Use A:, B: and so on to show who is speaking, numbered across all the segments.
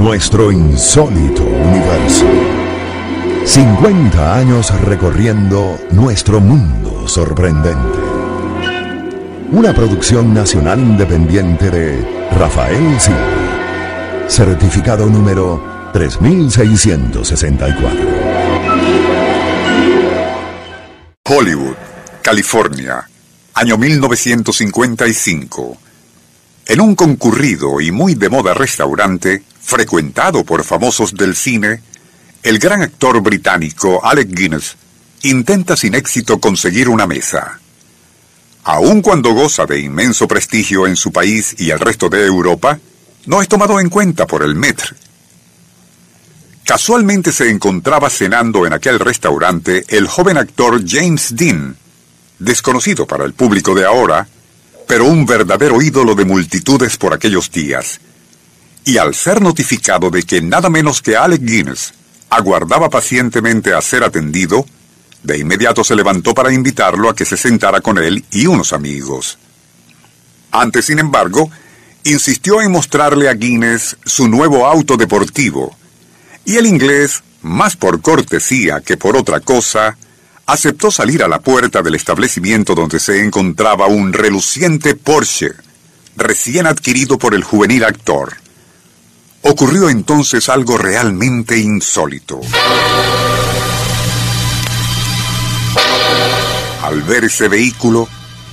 A: Nuestro insólito universo. 50 años recorriendo nuestro mundo sorprendente. Una producción nacional independiente de Rafael Silva. Certificado número 3664.
B: Hollywood, California, año 1955. En un concurrido y muy de moda restaurante, frecuentado por famosos del cine, el gran actor británico Alec Guinness intenta sin éxito conseguir una mesa. Aun cuando goza de inmenso prestigio en su país y el resto de Europa, no es tomado en cuenta por el Metr. Casualmente se encontraba cenando en aquel restaurante el joven actor James Dean, desconocido para el público de ahora, pero un verdadero ídolo de multitudes por aquellos días. Y al ser notificado de que nada menos que Alec Guinness aguardaba pacientemente a ser atendido, de inmediato se levantó para invitarlo a que se sentara con él y unos amigos. Antes, sin embargo, insistió en mostrarle a Guinness su nuevo auto deportivo, y el inglés, más por cortesía que por otra cosa, aceptó salir a la puerta del establecimiento donde se encontraba un reluciente Porsche, recién adquirido por el juvenil actor. Ocurrió entonces algo realmente insólito. Al ver ese vehículo,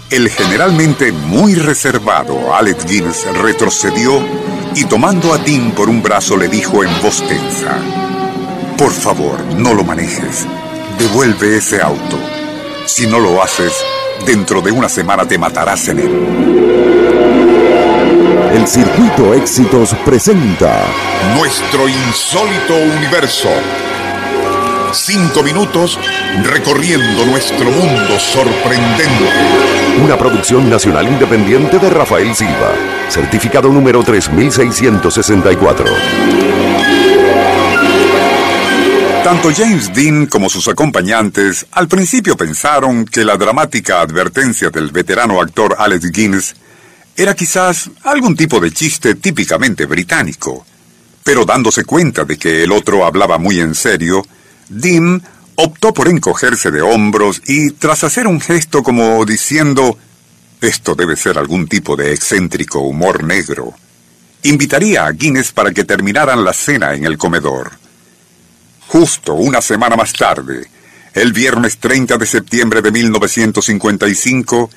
B: el generalmente muy reservado Alec Guinness retrocedió y tomando a Tim por un brazo le dijo en voz tensa, Por favor, no lo manejes. Devuelve ese auto. Si no lo haces, dentro de una semana te matarás en él.
A: El Circuito Éxitos presenta
B: Nuestro insólito universo. Cinco minutos recorriendo nuestro mundo sorprendente.
A: una producción nacional independiente de Rafael Silva, certificado número 3664.
B: Tanto James Dean como sus acompañantes al principio pensaron que la dramática advertencia del veterano actor Alex Guinness era quizás algún tipo de chiste típicamente británico. Pero dándose cuenta de que el otro hablaba muy en serio, Dean optó por encogerse de hombros y, tras hacer un gesto como diciendo, esto debe ser algún tipo de excéntrico humor negro, invitaría a Guinness para que terminaran la cena en el comedor. Justo una semana más tarde, el viernes 30 de septiembre de 1955,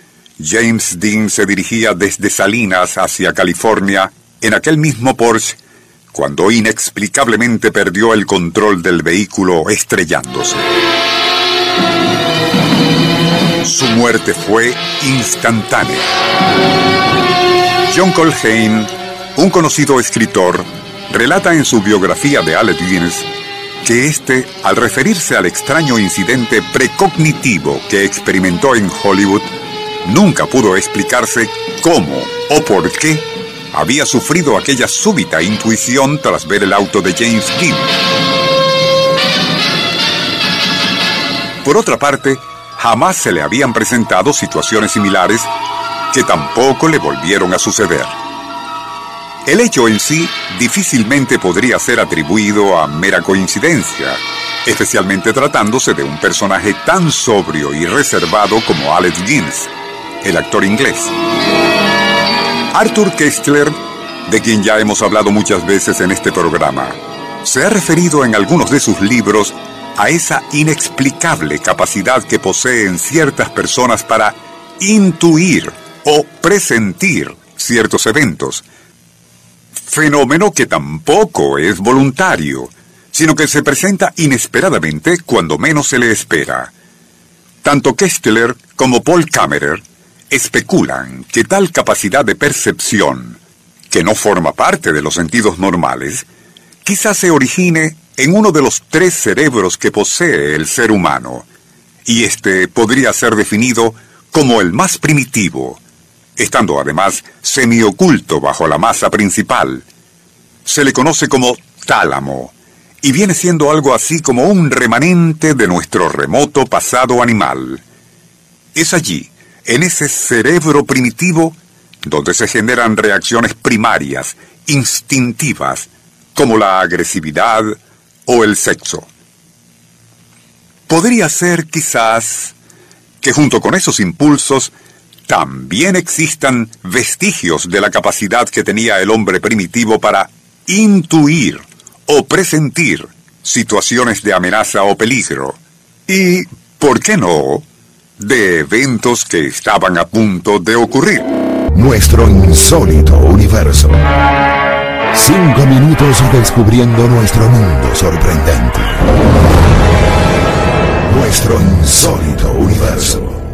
B: James Dean se dirigía desde Salinas hacia California en aquel mismo Porsche cuando inexplicablemente perdió el control del vehículo estrellándose. Su muerte fue instantánea. John Colhane, un conocido escritor, relata en su biografía de Alec Guinness que éste, al referirse al extraño incidente precognitivo que experimentó en Hollywood, nunca pudo explicarse cómo o por qué había sufrido aquella súbita intuición tras ver el auto de James Dean. Por otra parte, jamás se le habían presentado situaciones similares que tampoco le volvieron a suceder. El hecho en sí difícilmente podría ser atribuido a mera coincidencia, especialmente tratándose de un personaje tan sobrio y reservado como Alex Guinness, el actor inglés. Arthur Kestler, de quien ya hemos hablado muchas veces en este programa, se ha referido en algunos de sus libros a esa inexplicable capacidad que poseen ciertas personas para intuir o presentir ciertos eventos. Fenómeno que tampoco es voluntario, sino que se presenta inesperadamente cuando menos se le espera. Tanto Kestler como Paul Kammerer especulan que tal capacidad de percepción, que no forma parte de los sentidos normales, quizás se origine en uno de los tres cerebros que posee el ser humano, y este podría ser definido como el más primitivo, estando además semioculto bajo la masa principal. Se le conoce como tálamo, y viene siendo algo así como un remanente de nuestro remoto pasado animal. Es allí, en ese cerebro primitivo, donde se generan reacciones primarias, instintivas, como la agresividad o el sexo. Podría ser quizás que junto con esos impulsos también existan vestigios de la capacidad que tenía el hombre primitivo para intuir o presentir situaciones de amenaza o peligro. Y, ¿por qué no?, de eventos que estaban a punto de ocurrir.
A: Nuestro insólito universo. Cinco minutos descubriendo nuestro mundo sorprendente. Nuestro insólito universo.